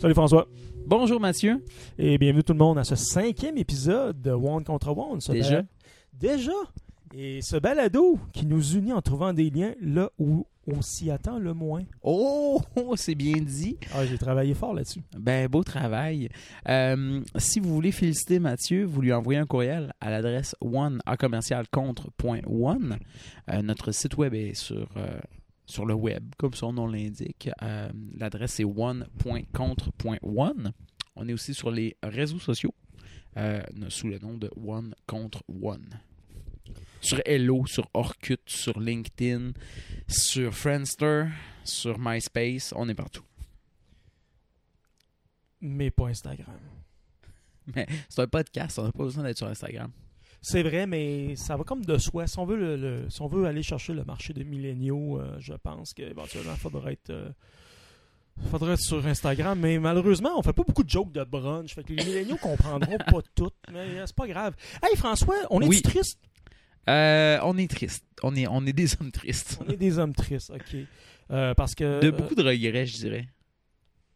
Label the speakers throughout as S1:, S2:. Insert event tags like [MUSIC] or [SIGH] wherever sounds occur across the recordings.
S1: Salut François.
S2: Bonjour Mathieu.
S1: Et bienvenue tout le monde à ce cinquième épisode de One contre One.
S2: Déjà?
S1: bal- Déjà? Et ce balado qui nous unit en trouvant des liens là où on s'y attend le moins.
S2: Oh, [LAUGHS] c'est bien dit.
S1: Ah, j'ai travaillé fort là-dessus.
S2: Ben, beau travail. Euh, si vous voulez féliciter Mathieu, vous lui envoyez un courriel à l'adresse one à commercial contre.one. Euh, notre site web est sur, euh, sur le web, comme son nom l'indique. L'adresse est one.contre.one. On est aussi sur les réseaux sociaux sous le nom de One contre One. Sur Hello, sur Orkut, sur LinkedIn, sur Friendster, sur MySpace, on est partout.
S1: Mais pas Instagram.
S2: Mais c'est un podcast, on n'a pas besoin d'être sur Instagram.
S1: C'est vrai, mais ça va comme de soi. Si on veut, le, le- si on veut aller chercher le marché des milléniaux, euh, je pense qu'éventuellement, il faudrait être, euh, faudrait être sur Instagram. Mais malheureusement, on fait pas beaucoup de jokes de brunch. Fait que les milléniaux comprendront pas tout. Mais euh, c'est pas grave. Hey François, on est
S2: Oui.
S1: triste?
S2: Euh, on est triste. On est, on est des hommes tristes.
S1: On est des hommes tristes, ok. Euh, parce que.
S2: De
S1: euh,
S2: beaucoup de regrets, je dirais.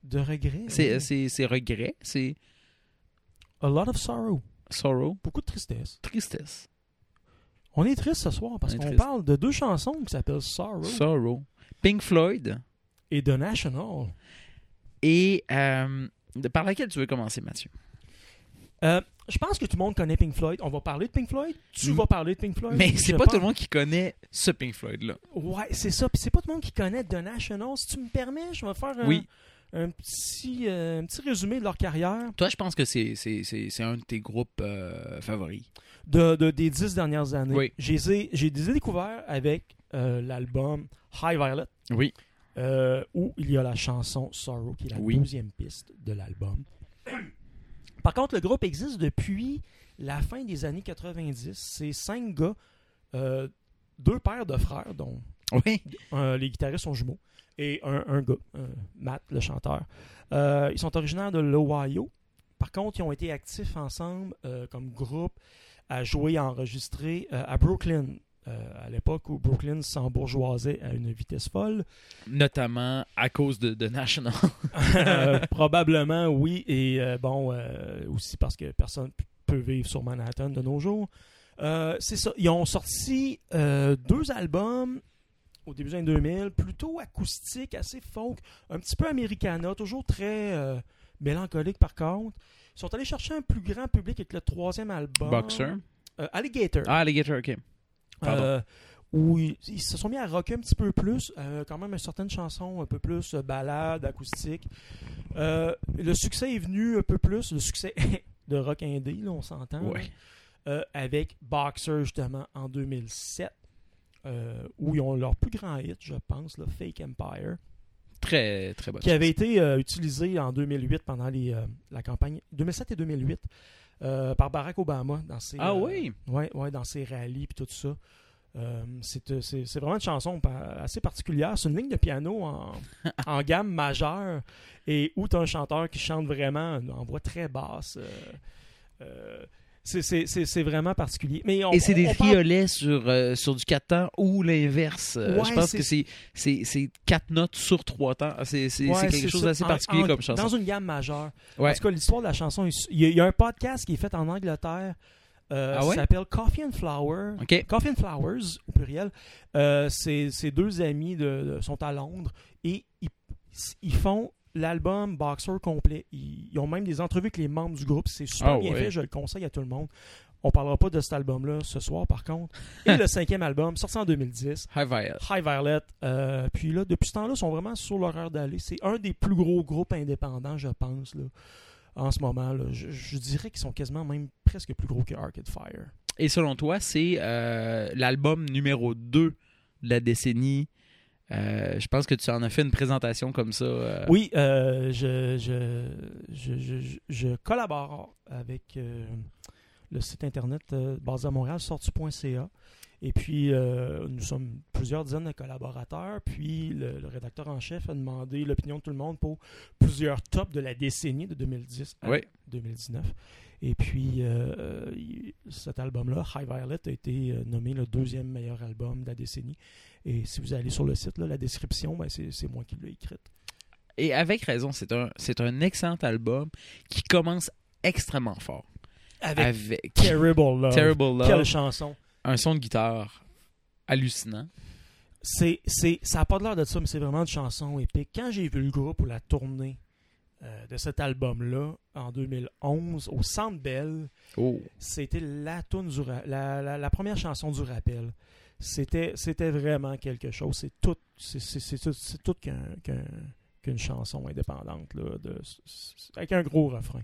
S1: de regrets.
S2: C'est,
S1: oui.
S2: c'est, regrets, c'est
S1: A lot of sorrow.
S2: sorrow,
S1: Beaucoup de tristesse.
S2: tristesse.
S1: On est triste ce soir parce qu'on parle de deux chansons qui s'appellent Sorrow
S2: Sorrow. Pink Floyd.
S1: et The National.
S2: Et euh, par laquelle tu veux commencer, Mathieu?
S1: Euh, je pense que tout le monde connaît Pink Floyd. On va parler de Pink Floyd. Tu
S2: Mm.
S1: vas parler de Pink Floyd.
S2: Mais c'est pas
S1: pense-
S2: tout le monde qui connaît ce Pink Floyd-là.
S1: Ouais, c'est ça. Puis c'est pas tout le monde qui connaît The National. Si tu me permets, je vais faire un,
S2: Oui.
S1: un petit, euh, un petit résumé de leur carrière
S2: Toi, je pense que c'est, un de tes groupes euh, favoris.
S1: de, de- des dix dernières années.
S2: Oui.
S1: J'ai j'ai découverts avec euh, l'album High Violet.
S2: Oui.
S1: où il y a la chanson Sorrow, qui est la
S2: Oui.
S1: deuxième piste de l'album. Par contre, le groupe existe depuis la fin des années 90. C'est cinq gars, euh, deux paires de frères, dont
S2: Oui.
S1: euh, les guitaristes sont jumeaux, et un, un gars, euh, Matt, le chanteur. Euh, ils sont originaires de l'Ohio. Par contre, ils ont été actifs ensemble euh, comme groupe à jouer, à enregistrer à Brooklyn. Euh, à l'époque où Brooklyn s'embourgeoisait à une vitesse folle.
S2: Notamment à cause de, de National. [LAUGHS]
S1: Euh, probablement, oui. Et euh, bon, euh, aussi parce que personne peut vivre sur Manhattan de nos jours. Euh, c'est ça. Ils ont sorti euh, deux albums au début des années 2000, plutôt acoustiques, assez folk, un petit peu americana, toujours très euh, mélancolique par contre. Ils sont allés chercher un plus grand public avec le troisième album.
S2: Boxer.
S1: Euh, Alligator.
S2: Ah, Alligator, ok. Pardon.
S1: Euh, où ils, ils se sont mis à rocker un petit peu plus, euh, quand même certaines chansons un peu plus euh, ballades, acoustiques. Euh, le succès est venu un peu plus, le succès [LAUGHS] de rock indé, là, on s'entend,
S2: Ouais.
S1: avec Boxer justement en 2007, euh, où ils ont leur plus grand hit, je pense, le Fake Empire,
S2: Très, très bonne.
S1: qui avait été utilisé en 2008 pendant les, la campagne 2007 et 2008 euh, par Barack Obama dans ses
S2: Ah
S1: euh,
S2: oui?
S1: Ouais, ouais, dans ses rallyes puis tout ça. Euh, c'est, vraiment une chanson assez particulière. C'est une ligne de piano en, [LAUGHS] en gamme majeure et où tu as un chanteur qui chante vraiment en voix très basse. C'est, vraiment particulier. Mais on-
S2: Et c'est des
S1: on parle-
S2: triolets sur, euh, sur du 4 temps ou l'inverse. Euh,
S1: Ouais,
S2: je pense que c'est, c'est, c'est 4 notes sur 3 temps. Ah, C'est,
S1: Ouais,
S2: quelque chose d'assez particulier
S1: en-
S2: comme chanson.
S1: Dans une gamme majeure.
S2: Ouais.
S1: En tout cas, l'histoire de la chanson, il y, a, il y a un podcast qui est fait en Angleterre. euh,
S2: Ah
S1: s'appelle Coffee and Flower. Coffee and Flowers, au pluriel, euh, ces ces deux amis de, de- sont à Londres et ils, ils font l'album Boxer complet. Ils, ils ont même des entrevues avec les membres du groupe. C'est super
S2: Ah
S1: bien
S2: ouais.
S1: fait, je le conseille à tout le monde. On parlera pas de cet album-là ce soir, par contre. [LAUGHS] Et le cinquième album, sorti en 2010,
S2: High Violet.
S1: High Violet. euh, puis là, depuis ce temps-là, ils sont vraiment sur leur heure d'aller. C'est un des plus gros groupes indépendants, je pense, là, en ce moment. Là. Je, je dirais qu'ils sont quasiment même presque plus gros que Arcade Fire.
S2: Et selon toi, c'est euh, l'album numéro 2 de la décennie. Euh, je pense que tu en as fait une présentation comme ça. euh,
S1: Oui, euh, je, je, je, je- collabore avec euh, le site internet basé à Montréal, sortu.ca. Et puis, euh, nous sommes plusieurs dizaines de collaborateurs. Puis, le, le rédacteur en chef a demandé l'opinion de tout le monde pour plusieurs tops de la décennie de 2010 à
S2: Oui.
S1: 2019. Et puis, euh, cet album-là, High Violet, a été euh, nommé le deuxième meilleur album de la décennie. Et si vous allez sur le site, là, la description, ben, c'est moi qui l'ai écrite.
S2: Et avec raison, c'est un, excellent album qui commence extrêmement fort.
S1: Avec,
S2: Avec
S1: Terrible Love.
S2: Terrible Love,
S1: Quelle chanson.
S2: Un son de guitare hallucinant.
S1: C'est, c'est, ça n'a pas de l'air de ça, mais c'est vraiment une chanson épique. Quand j'ai vu le groupe pour la tournée euh, de cet album-là, en 2011, au Centre Bell,
S2: Oh.
S1: c'était la, toune du ra- la, la, la première chanson du rappel. C'était, c'était vraiment quelque chose. C'est tout, c'est, c'est, c'est tout, c'est tout qu'un, qu'un- qu'une chanson indépendante, là, de, avec un gros refrain.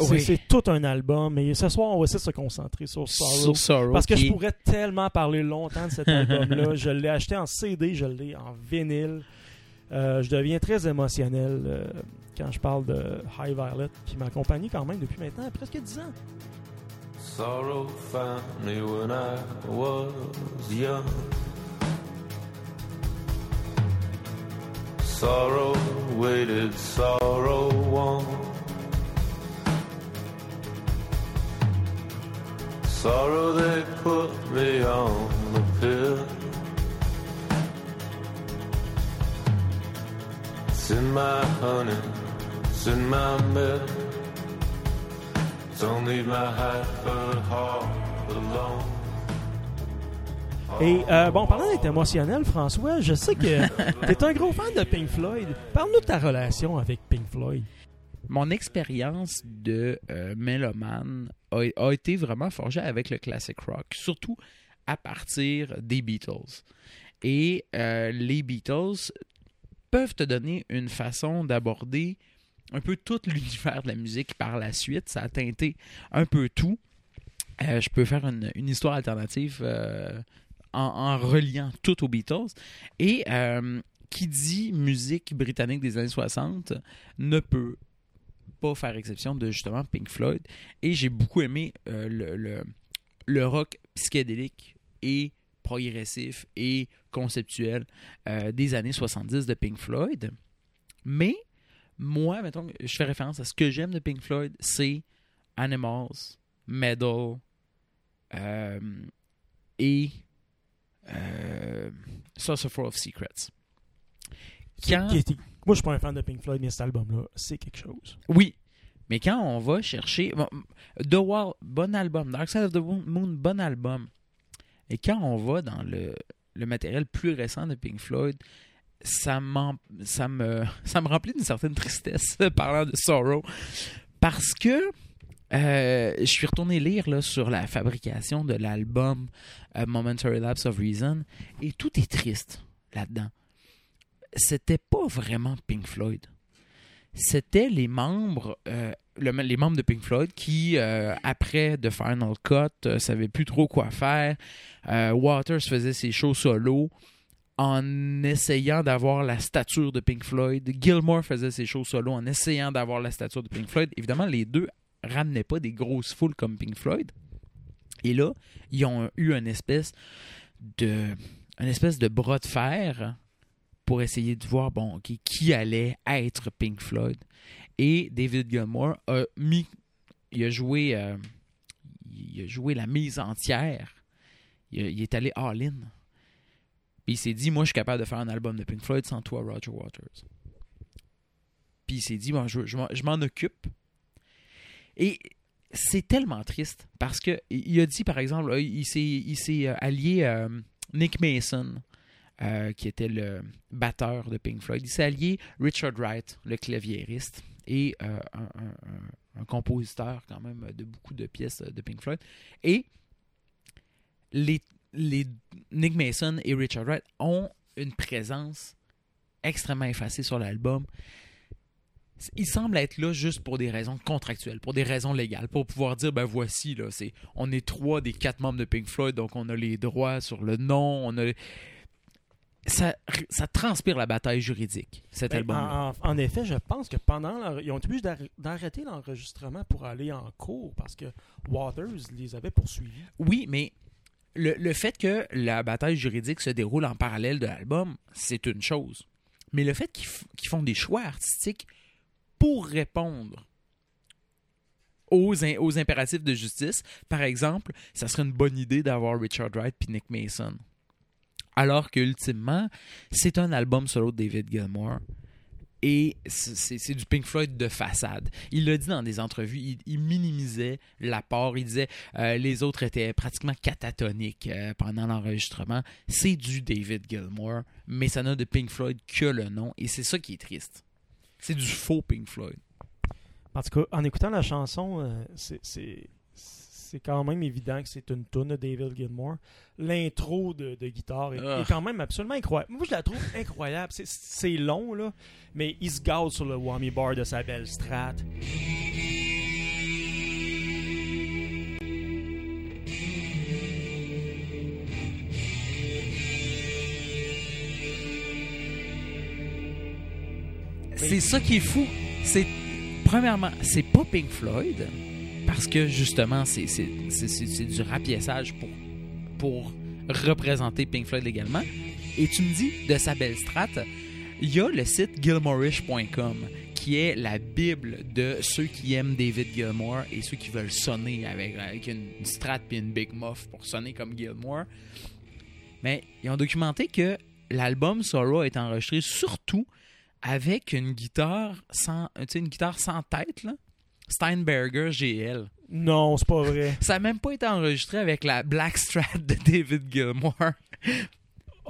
S1: C'est,
S2: Oui.
S1: c'est tout un album, mais ce soir, on va essayer de se concentrer sur Sorrow.
S2: Sur Sorrow.
S1: Parce que
S2: qui
S1: je pourrais tellement parler longtemps de cet [LAUGHS] album-là. je l'ai acheté en CD, je l'ai en vinyle. Euh, je deviens très émotionnel euh, quand je parle de High Violet, qui m'a accompagné quand même depuis maintenant presque 10 ans.
S3: Sorrow found me when I was young. Sorrow waited, sorrow won. Sorrow they put me on the pill. It's in my honey, it's in my milk. Don't need my hat but heart alone.
S1: Et euh, bon, parlant d'être émotionnel, François, je sais que [LAUGHS] tu es un gros fan de Pink Floyd. Parle-nous de ta relation avec Pink Floyd.
S2: Mon expérience de euh, a, été vraiment forgée avec le classic rock, surtout à partir des Beatles. Et euh, les Beatles peuvent te donner une façon d'aborder un peu tout l'univers de la musique par la suite. Ça a teinté un peu tout. Euh, je peux faire une, histoire alternative euh, en, en reliant tout aux Beatles. Et qui dit musique britannique des années 60 ne peut pas faire exception de justement Pink Floyd. Et j'ai beaucoup aimé euh, le, le, le rock psychédélique et progressif et conceptuel euh, des années 70 de Pink Floyd. Mais moi, mettons, je fais référence à ce que j'aime de Pink Floyd, c'est Animals, Metal euh, et euh, Saucer of Secrets. Quand-
S1: Qui Moi, je suis pas un fan de Pink Floyd, mais cet album-là, c'est quelque chose.
S2: Oui, mais quand on va chercher. The Wall, bon album. Dark Side of the Moon, bon album. Et quand on va dans le, matériel plus récent de Pink Floyd, ça, [LAUGHS] me, remplit d'une certaine tristesse, [LAUGHS] parlant de Sorrow. Parce que euh, je suis retourné lire sur la fabrication de l'album euh, Momentary Lapse of Reason et tout est triste là-dedans. C'était pas vraiment Pink Floyd c'était les membres, euh, le- les membres de Pink Floyd qui, euh, après The Final Cut, euh, savaient plus trop quoi faire. Waters faisait ses shows solo en essayant d'avoir la stature de Pink Floyd. Gilmore faisait ses shows solo en essayant d'avoir la stature de Pink Floyd. Évidemment, les deux ramenaient pas des grosses foules comme Pink Floyd. Et là, ils ont eu une espèce de, une espèce de bras de fer pour essayer de voir bon, qui allait être Pink Floyd. Et David Gilmour a mis, il a joué, euh, il a joué la mise entière. Il, est allé all-in. Puis il s'est dit, moi, je suis capable de faire un album de Pink Floyd sans toi, Roger Waters. Puis il s'est dit, bon, je, m'en- occupe. Et c'est tellement triste parce que il a dit, par exemple, il s'est il s'est, euh, allié euh, Nick Mason, euh, qui était le batteur de Pink Floyd. Il s'est allié Richard Wright, le claviériste, et euh, un, un- compositeur quand même de beaucoup de pièces de Pink Floyd. Et les, les Nick Mason et Richard Wright ont une présence extrêmement effacée sur l'album. Ils semblent être là juste pour des raisons contractuelles, pour des raisons légales, pour pouvoir dire ben voici là, on est trois des quatre membres de Pink Floyd, donc on a les droits sur le nom, on a ça, ça transpire la bataille juridique, cet
S1: Ben,
S2: album.
S1: en, en- effet, je pense que pendant leur- ils ont été obligés d'arr- d'arrêter l'enregistrement pour aller en cours parce que Waters les avait poursuivis.
S2: Oui, mais le, le fait que la bataille juridique se déroule en parallèle de l'album, c'est une chose. Mais le fait qu'ils font des choix artistiques pour répondre aux, in- aux impératifs de justice, par exemple, ça serait une bonne idée d'avoir Richard Wright puis Nick Mason. Alors que ultimement, c'est un album solo de David Gilmour. Et c'est- du Pink Floyd de façade. Il l'a dit dans des entrevues, il, il minimisait l'apport. Il disait euh, les autres étaient pratiquement catatoniques euh, pendant l'enregistrement. C'est du David Gilmour, mais ça n'a de Pink Floyd que le nom. Et c'est ça qui est triste. C'est du faux Pink Floyd.
S1: En tout cas, en écoutant la chanson, euh, c'est- c'est quand même évident que c'est une tune de David Gilmour. L'intro de, de guitare est,
S2: Ah.
S1: est quand même absolument incroyable. Moi, je la trouve incroyable. C'est- C'est long, là, mais il se gâte sur le whammy bar de sa belle strat.
S2: C'est ça qui est fou. C'est premièrement, c'est pas Pink Floyd parce que justement, c'est du rapiessage pour pour représenter Pink Floyd légalement. Et tu me dis de sa belle strat, il y a le site gilmorish.com qui est la bible de ceux qui aiment David Gilmour et ceux qui veulent sonner avec, avec une strat puis une big muff pour sonner comme Gilmour. Mais ils ont documenté que l'album Sorrow est enregistré surtout avec une guitare sans, une guitare sans tête, là. Steinberger GL.
S1: Non, c'est pas vrai.
S2: Ça n'a même pas été enregistré avec la Black Strat de David Gilmour.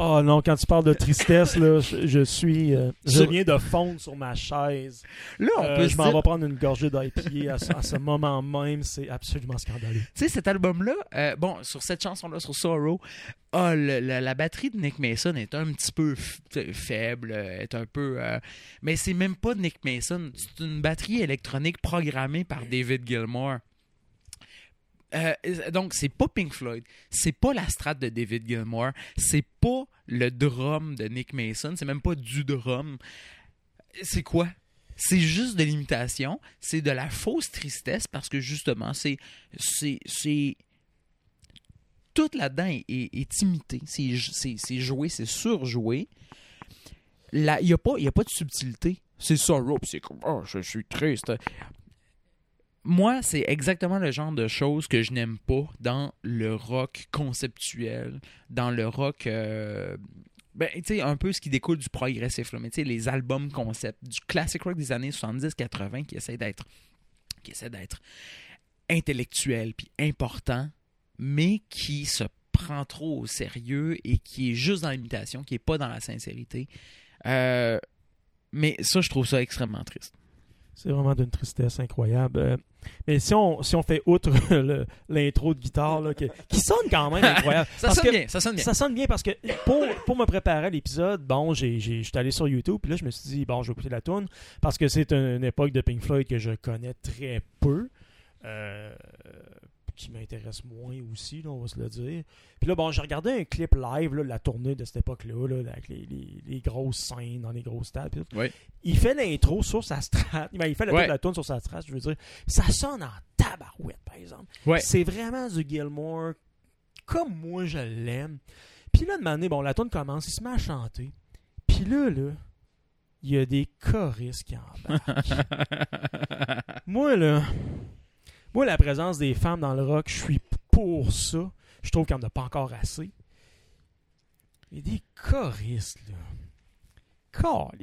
S1: Oh non, quand tu parles de tristesse, là, je, je suis. euh, je viens de fondre sur ma chaise.
S2: Là, on
S1: Euh,
S2: peut
S1: je m'en
S2: dire,
S1: vais prendre une gorgée d'IPA à, ce- à ce moment même. C'est absolument scandaleux.
S2: tu sais, cet album-là, euh, bon, sur cette chanson-là, sur Sorrow, ah, le- la, la batterie de Nick Mason est un petit peu faible, est un peu... euh, mais c'est même pas Nick Mason, c'est une batterie électronique programmée par David Gilmour. Euh, donc, c'est pas Pink Floyd, c'est pas la strat de David Gilmour, c'est pas le drum de Nick Mason, c'est même pas du drum. C'est quoi? C'est juste de l'imitation, c'est de la fausse tristesse parce que justement, c'est. c'est, tout là-dedans est, est- est imité, c'est, joué, c'est surjoué. Il n'y a, pas- a pas de subtilité. C'est sorrow, puis c'est comme, oh, je suis triste. Moi, c'est exactement le genre de choses que je n'aime pas dans le rock conceptuel, dans le rock. euh, ben, tu sais, un peu ce qui découle du progressif, mais tu sais, les albums concept, du classic rock des années 70-80 qui essaie d'être qui essaie d'être intellectuel puis important, mais qui se prend trop au sérieux et qui est juste dans l'imitation, qui est pas dans la sincérité. Euh, mais ça, je trouve ça extrêmement triste.
S1: C'est vraiment d'une tristesse incroyable. Euh, mais si on, si on fait outre [LAUGHS] l'intro de guitare, là, qui sonne quand même incroyable.
S2: Ça
S1: Parce
S2: sonne
S1: que-
S2: bien, ça sonne bien.
S1: Ça sonne bien parce que pour, pour me préparer à l'épisode, bon, j'étais allé sur YouTube, puis là, je me suis dit, bon, je vais écouter la tune parce que c'est une, une époque de Pink Floyd que je connais très peu, euh, qui m'intéresse moins aussi, là, on va se le dire. Puis là, bon, j'ai regardé un clip live là, de la tournée de cette époque-là, là, avec les, les- les grosses scènes dans les grosses stades. tout. Il fait l'intro sur sa strat. Ben, il fait la,
S2: Ouais.
S1: la tune sur sa strat, je veux dire. Ça sonne en tabarouette, par exemple.
S2: Ouais.
S1: C'est vraiment du Gilmore comme moi je l'aime. Puis là, de manière, bon, la tune commence, il se met à chanter. Puis là, là, il y a des choristes qui embarquent. [LAUGHS] moi, là, moi, la présence des femmes dans le rock, je suis pour ça. Je trouve qu'il n'y en a pas encore assez. Il y a des choristes, là.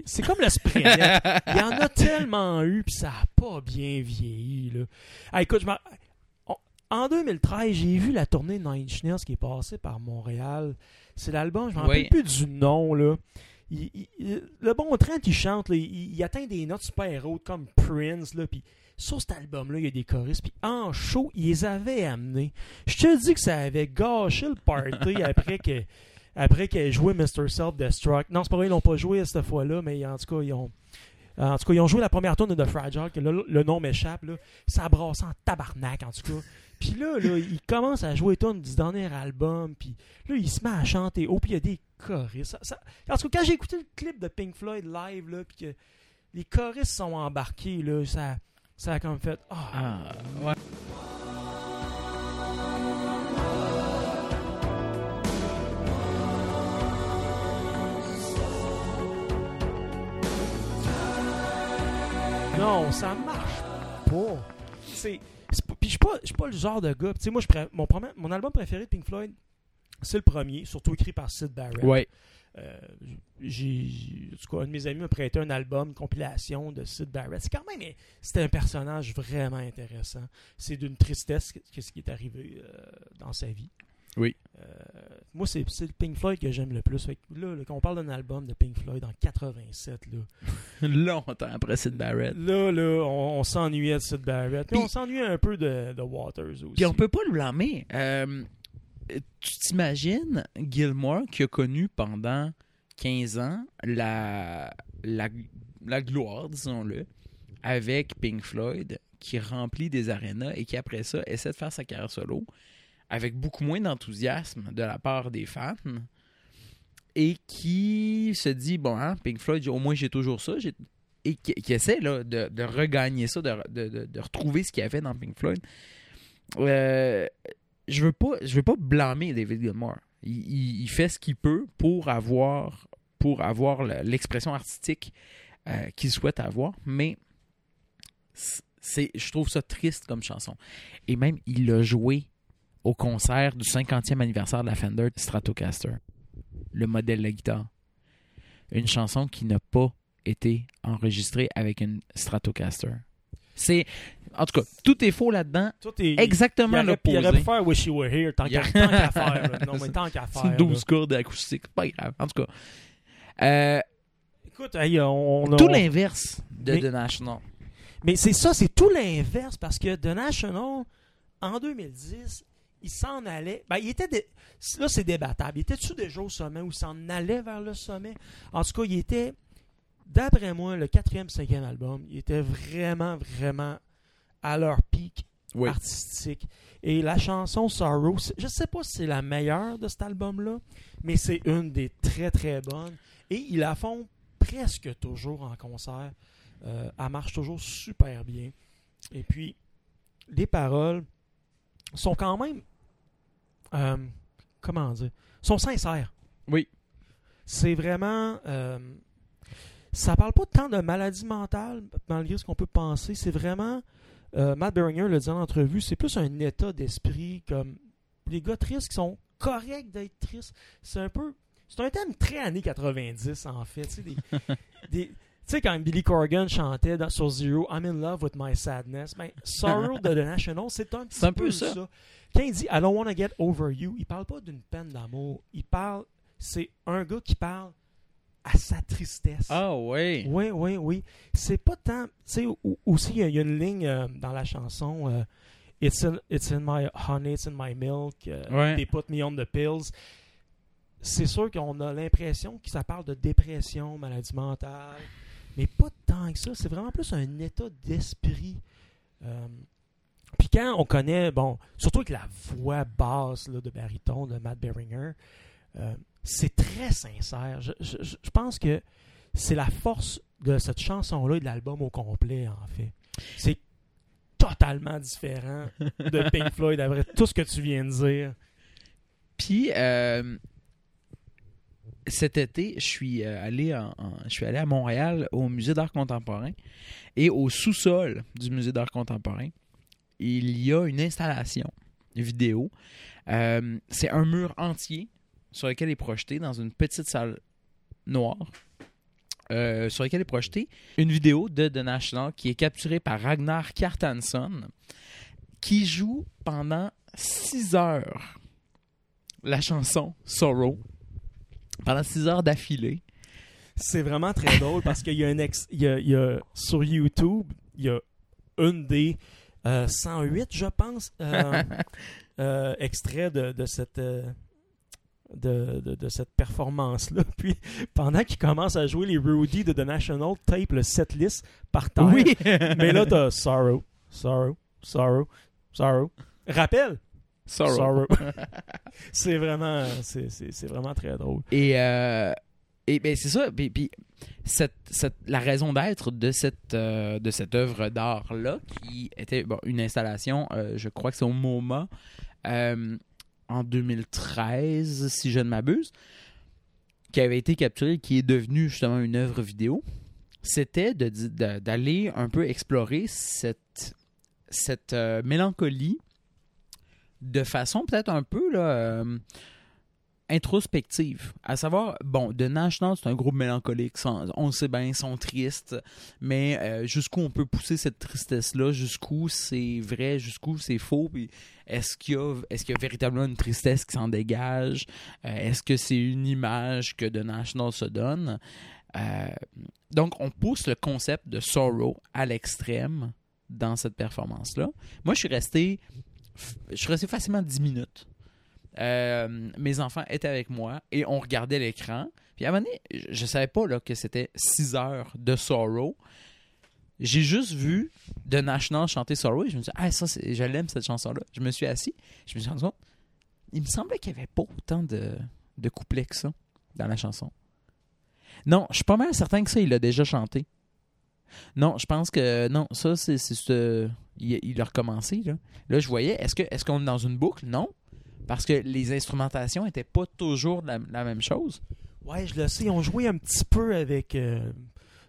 S1: C'est comme le spray. [LAUGHS] Il y en a tellement eu, puis ça n'a pas bien vieilli. Là. Ah, écoute, je en 2013, j'ai vu la tournée Nine Inch Nails qui est passée par Montréal. C'est l'album, je m'en
S2: Oui.
S1: rappelle plus du nom. Là. Il- il- il- le bon train qui chante, là, il, il atteint des notes super hautes comme Prince. Là, puis sur cet album-là, il y a des choristes. Puis en show, ils les avaient amenés. Je te dis que ça avait gâché le party [LAUGHS] après que après qu'elle joué Mr. Self-Destruct. Non, c'est pas vrai, ils l'ont pas joué cette fois-là, mais en tout cas, ils ont. En tout cas, ils ont joué la première tourne de The Fragile, que là, le nom m'échappe, là. Ça brasse en tabarnak, en tout cas. Puis là, là, il commence à jouer tonne du dernier album, puis là, il se met à chanter haut, puis il y a des choristes. Ça- ça- En tout cas, quand j'ai écouté le clip de Pink Floyd live, là, puis que les choristes sont embarqués, là, ça, ça a comme fait. Ah.
S2: ah, ouais.
S1: Non, ça marche pas. C'est, puis je suis pas, pas le genre de gars. Moi, mon, premier, mon album préféré de Pink Floyd, c'est le premier, surtout écrit par Sid Barrett. Euh, j'ai, en tout cas, un de mes amis m'a prêté un album, une compilation de Sid Barrett. C'est quand même, c'était un personnage vraiment intéressant. C'est d'une tristesse qu'est-ce qui est arrivé euh, dans sa vie.
S2: Oui.
S1: Euh, moi, c'est, le Pink Floyd que j'aime le plus. Fait que là, là, quand on parle d'un album de Pink Floyd en 87, là, [LAUGHS]
S2: Longtemps après Sid Barrett.
S1: Là, là, on, on s'ennuyait de Sid Barrett. Puis
S2: Puis-
S1: on s'ennuyait un peu de, de Waters aussi.
S2: Puis on peut pas le blâmer. Euh, tu t'imagines Gilmore qui a connu pendant 15 ans la, la, la gloire, disons-le, avec Pink Floyd, qui remplit des arénas et qui après ça essaie de faire sa carrière solo avec beaucoup moins d'enthousiasme de la part des fans et qui se dit bon hein, Pink Floyd au moins j'ai toujours ça et qui, essaie là, de, de regagner ça de, de- de- de retrouver ce qu'il y avait dans Pink Floyd. Euh, je veux pas je veux pas blâmer David Gilmour. Il, fait ce qu'il peut pour avoir pour avoir le- l'expression artistique euh, qu'il souhaite avoir, mais c'est je trouve ça triste comme chanson. Et même il l'a joué au concert du 50e anniversaire de la Fender Stratocaster, le modèle de guitare. Une chanson qui n'a pas été enregistrée avec une Stratocaster. C'est en tout cas, tout est faux là-dedans.
S1: Tout est.
S2: Exactement
S1: aurait, il aurait pu faire Wish You Were Here tant qu'à qu'à faire. là. [LAUGHS] Non, mais tant qu'à
S2: C'est
S1: faire.
S2: une 12
S1: là.
S2: cordes acoustique, c'est pas grave. En tout cas, Euh,
S1: Écoute, hey, on, on-
S2: tout
S1: on-
S2: l'inverse de
S1: Mais-
S2: The National.
S1: Mais c'est ça, c'est tout l'inverse parce que The National, en 2010, il s'en allait. Ben, il était. dé- Là, c'est débattable. Il était-tu déjà au sommet ou il s'en allait vers le sommet En tout cas, il était, d'après moi, le quatrième, cinquième album. Il était vraiment, vraiment à leur pic
S2: Oui.
S1: artistique. Et la chanson Sorrow, je sais pas si c'est la meilleure de cet album-là, mais c'est une des très, très bonnes. Et ils la font presque toujours en concert. Euh, elle marche toujours super bien. Et puis, les paroles sont quand même. euh, comment dire sont sincères.
S2: Oui.
S1: C'est vraiment. euh, ça parle pas tant de maladie mentale, malgré ce qu'on peut penser. C'est vraiment. Euh, Matt Beringer le dit en entrevue, c'est plus un état d'esprit comme. Les gars tristes qui sont corrects d'être tristes. C'est un peu. C'est un thème très années 90, en fait. Tu sais, des- [LAUGHS] quand Billy Corgan chantait dans- sur Zero, I'm in love with my sadness, ben, Sorrow de The National, c'est un, petit
S2: un peu ça.
S1: Quand il dit I don't want to get over you, il parle pas d'une peine d'amour. Il parle. C'est un gars qui parle à sa tristesse.
S2: Ah oui.
S1: Oui, oui, oui. C'est pas tant. Tu sais, aussi, il y, a- il y a une ligne euh, dans la chanson euh, it's, in, it's in my honey, it's in my milk, euh,
S2: Ouais.
S1: They put me on the pills. C'est sûr qu'on a l'impression que ça parle de dépression, maladie mentale, mais pas tant que ça. C'est vraiment plus un état d'esprit. Euh, puis quand on connaît, bon, surtout avec la voix basse là, de baryton de Matt Beringer, c'est très sincère. Je, je- pense que c'est la force de cette chanson-là et de l'album au complet, en fait. C'est totalement différent de [LAUGHS] Pink Floyd après tout ce que tu viens de dire.
S2: Puis euh, cet été, je suis euh, allé en, en- je suis allé à Montréal au musée d'art contemporain et au sous-sol du musée d'art contemporain, il y a une installation vidéo. Euh, c'est un mur entier sur lequel est projeté dans une petite salle noire. euh, sur lequel est projetée une vidéo de The National qui est capturée par Ragnar Kjartansson qui joue pendant 6 heures la chanson Sorrow pendant 6 heures d'affilée.
S1: C'est vraiment très [LAUGHS] drôle parce qu'il y a un ex, il y a, il y a- sur YouTube, il y a une des euh, 108, je pense, euh, [LAUGHS] euh, extraits de, de cette euh, de, de- de cette performance-là. [LAUGHS] Puis pendant qu'il commence à jouer les Rudy de The National, tape le setlist par terre.
S2: Oui, [LAUGHS]
S1: Mais là, t'as Sorrow, Sorrow, Sorrow, Sorrow. Rappel,
S2: Sorrow.
S1: Sorrow. [LAUGHS] c'est vraiment, c'est, c'est- c'est vraiment très drôle.
S2: Et, euh, et ben, c'est ça. Puis, puis cette, cette- la raison d'être de cette, euh, de cette œuvre d'art-là, qui était bon, une installation, euh, je crois que c'est au MoMA, euh, en 2013, si je ne m'abuse, qui avait été capturée, qui est devenue justement une œuvre vidéo. c'était d'aller un peu explorer cette, cette euh, mélancolie de façon peut-être un peu là, euh, introspective. À savoir, bon, The National, c'est un groupe mélancolique. On sait bien, ils sont tristes, mais euh, jusqu'où on peut pousser cette tristesse-là, jusqu'où c'est vrai, jusqu'où c'est faux, puis est-ce qu'il y, a- est-ce qu'il y a véritablement une tristesse qui s'en dégage? Euh, est-ce que c'est une image que The National se donne? Euh, donc, on pousse le concept de sorrow à l'extrême dans cette performance-là. Moi, je suis resté, je suis resté facilement 10 minutes. Euh, mes enfants étaient avec moi et on regardait l'écran. Puis à un moment donné, je- je savais pas là, que c'était 6 heures de sorrow. J'ai juste vu The National chanter Sorrow et je me suis dit, ah, ça, je l'aime cette chanson-là. Je me suis assis, je me suis rendu compte, il me semblait qu'il n'y avait pas autant de, de couplets que ça dans la chanson. Non, je suis pas mal certain que ça, il l'a déjà chanté. Non, je pense que non, ça, c'est c'est ce- il, il a recommencé. Là, là je voyais, est-ce que est-ce qu'on est dans une boucle? Non. Parce que les instrumentations n'étaient pas toujours la, la même chose.
S1: Ouais, je le sais. Ils ont joué un petit peu avec. euh,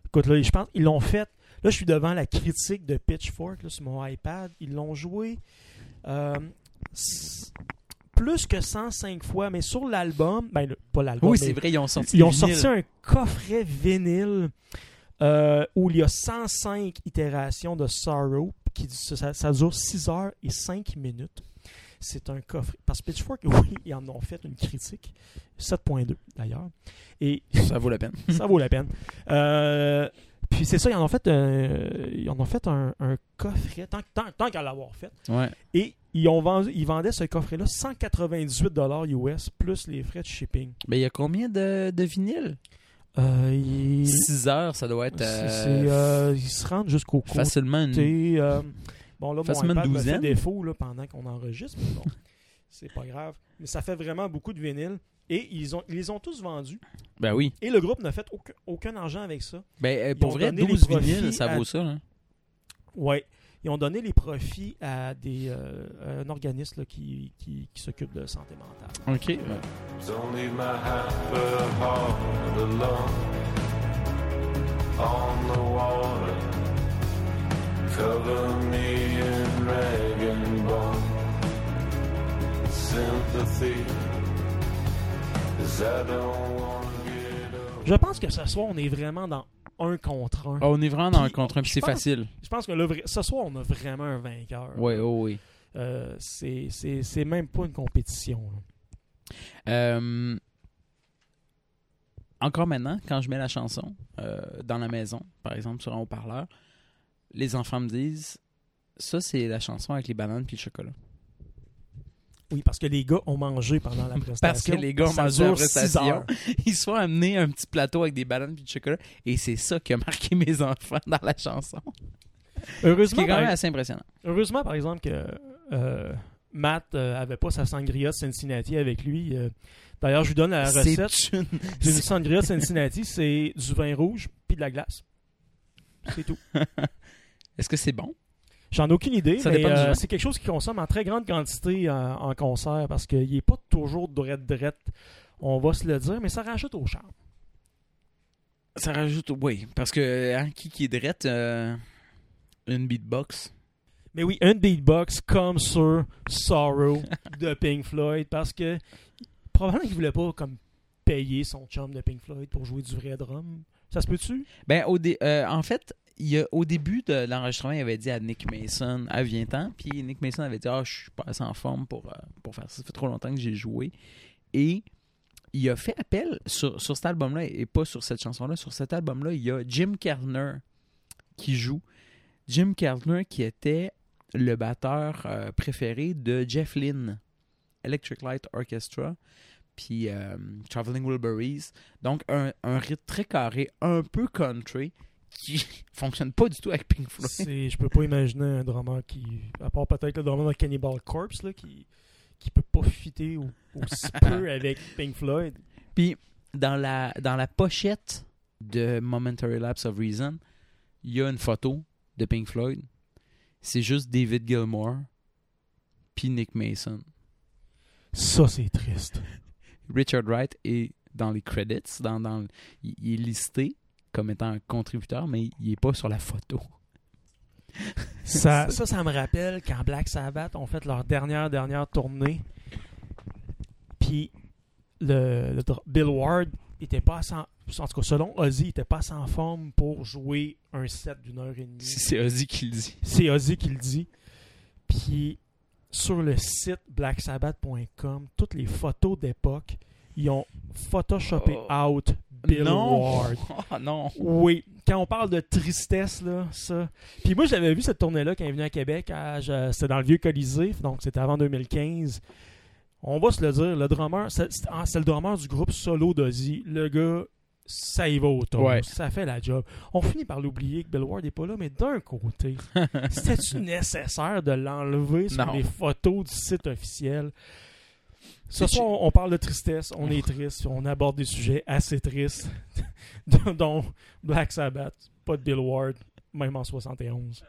S1: Écoute, là, je pense ils l'ont fait. Là, je suis devant la critique de Pitchfork là, sur mon iPad. Ils l'ont joué euh, plus que 105 fois, mais sur l'album. Ben, le- pas l'album.
S2: Oui, c'est vrai, ils ont sorti
S1: Ils ont
S2: vinyle.
S1: sorti un coffret vinyle euh, où il y a 105 itérations de Sorrow. Qui, ça, ça dure 6 heures et 5 minutes. C'est un coffret. Parce que Pitchfork, [LAUGHS] oui, ils en ont fait une critique. 7.2 d'ailleurs. Et
S2: Ça vaut la peine.
S1: ça vaut la peine. Euh, puis c'est ça, ils en ont fait, euh, ils en ont fait un, un coffret, tant, tant, tant qu'à l'avoir fait.
S2: Ouais.
S1: Et ils, ont vendu, ils vendaient ce coffret-là 198$ US plus les frais de shipping.
S2: Mais il y a combien de, de vinyles?
S1: Euh, il-
S2: 6 heures, ça doit être euh,
S1: euh, ils se rendent jusqu'au côté.
S2: facilement une.
S1: Bon, là, mon iPad me fait défaut là, pendant qu'on enregistre, mais bon, [LAUGHS] c'est pas grave. Mais ça fait vraiment beaucoup de vinyles. Et ils, ont, ils les ont tous vendus.
S2: Ben oui.
S1: Et le groupe n'a fait aucun, aucun argent avec ça.
S2: Ben, euh, pour vrai,
S1: donné les
S2: 12
S1: profits
S2: vinyles, ça
S1: à-
S2: vaut ça. Là.
S1: Ouais. Ils ont donné les profits à des, euh, un organisme là, qui, qui, qui s'occupe de santé mentale.
S2: OK.
S3: Don't leave my happy heart alone on the water. Cover me in rag and bone. Sympathy, 'cause I don't wanna get old.
S1: Je pense que ce soir, on est vraiment dans un contre un.
S2: Ah, on est vraiment dans
S1: Puis,
S2: un contre un, puis c'est
S1: pense-
S2: facile.
S1: Je pense que là, vra- ce soir, on a vraiment un vainqueur.
S2: Oui, oh oui.
S1: Euh, c'est c'est- c'est même pas une compétition. là.
S2: Euh, encore maintenant, quand je mets la chanson euh, dans la maison, par exemple sur un haut-parleur, les enfants me disent ça, c'est la chanson avec les bananes puis le chocolat.
S1: Oui, parce que les gars ont mangé pendant la prestation.
S2: Parce que les gars ont mangé la prestation. [LAUGHS] Ils se sont amenés un petit plateau avec des bananes puis du chocolat et c'est ça qui a marqué [LAUGHS] mes enfants dans la chanson.
S1: Heureusement,
S2: est quand même
S1: par,
S2: assez impressionnant.
S1: heureusement, par exemple, que euh, Matt euh, avait pas sa sangria de Cincinnati avec lui. Euh, D'ailleurs, je lui donne la recette.
S2: C'est une-
S1: D'une sangria de Cincinnati, c'est du vin rouge puis de la glace. C'est tout. [LAUGHS]
S2: Est-ce que c'est bon?
S1: J'en ai aucune idée,
S2: Ça
S1: mais euh, c'est quelque chose qui consomme en très grande quantité en, en concert parce qu'il n'est pas toujours drette drette. On va se le dire, mais ça rajoute au charme.
S2: Ça rajoute. Oui, parce que hein, qui qui est drette, euh, une beatbox?
S1: Mais oui, un beatbox comme sur Sorrow [LAUGHS] de Pink Floyd parce que probablement qu'il voulait pas comme payer son chum de Pink Floyd pour jouer du vrai drum. Ça se peut-tu?
S2: Ben, au dé- euh, en fait, il a, au début de l'enregistrement, il avait dit à Nick Mason, ah, viens-t'en. Puis Nick Mason avait dit, ah, je suis pas assez en forme pour, euh, pour faire ça. Ça fait trop longtemps que j'ai joué. Et il a fait appel sur, sur cet album-là, et pas sur cette chanson-là. Sur cet album-là, il y a Jim Kerner qui joue. Jim Kerner qui était le batteur euh, préféré de Jeff Lynne, Electric Light Orchestra, puis euh, Traveling Wilburys. Donc, un, un rythme très carré, un peu country, qui [LAUGHS] fonctionne pas du tout avec Pink Floyd.
S1: Je peux pas imaginer un drummer qui, à part peut-être le drummer de Cannibal Corpse, là, qui, qui peut pas fitter au- aussi [LAUGHS] peu avec Pink Floyd.
S2: Puis, dans la, dans la pochette de Momentary Lapse of Reason, il y a une photo de Pink Floyd. C'est juste David Gilmour, puis Nick Mason.
S1: Ça, c'est triste. [LAUGHS]
S2: Richard Wright est dans les credits, dans, dans, il est listé comme étant un contributeur, mais il est pas sur la photo. [LAUGHS]
S1: Ça, ça, ça me rappelle quand Black Sabbath ont fait leur dernière, dernière tournée. Puis le, Bill Ward était pas sans. En tout cas, selon Ozzy, il était pas sans forme pour jouer un set d'une heure et demie.
S2: Si c'est Ozzy qui le dit.
S1: C'est Ozzy qui le dit. Puis sur le site blacksabbath.com, toutes les photos d'époque, ils ont photoshopé
S2: Oh.
S1: out Bill
S2: non!
S1: Ward.
S2: Oh, [LAUGHS] non!
S1: Oui, quand on parle de tristesse, là, ça. Puis moi, j'avais vu cette tournée-là quand il est venu à Québec. à- C'était dans le vieux Colisée, donc c'était avant 2015. On va se le dire, le drummer, c'est ah, c'est le drummer du groupe solo d'Ozzy. Le gars, ça y va au top.
S2: Ouais.
S1: Ça fait la job. On finit par l'oublier que Bill Ward n'est pas là, mais d'un côté, [LAUGHS] c'était-tu nécessaire de l'enlever sur
S2: Non.
S1: les photos du site officiel? Ce soir, on on parle de tristesse, on est triste, on aborde des sujets assez tristes, [LAUGHS] dont Black Sabbath, pas de Bill Ward, même en 71.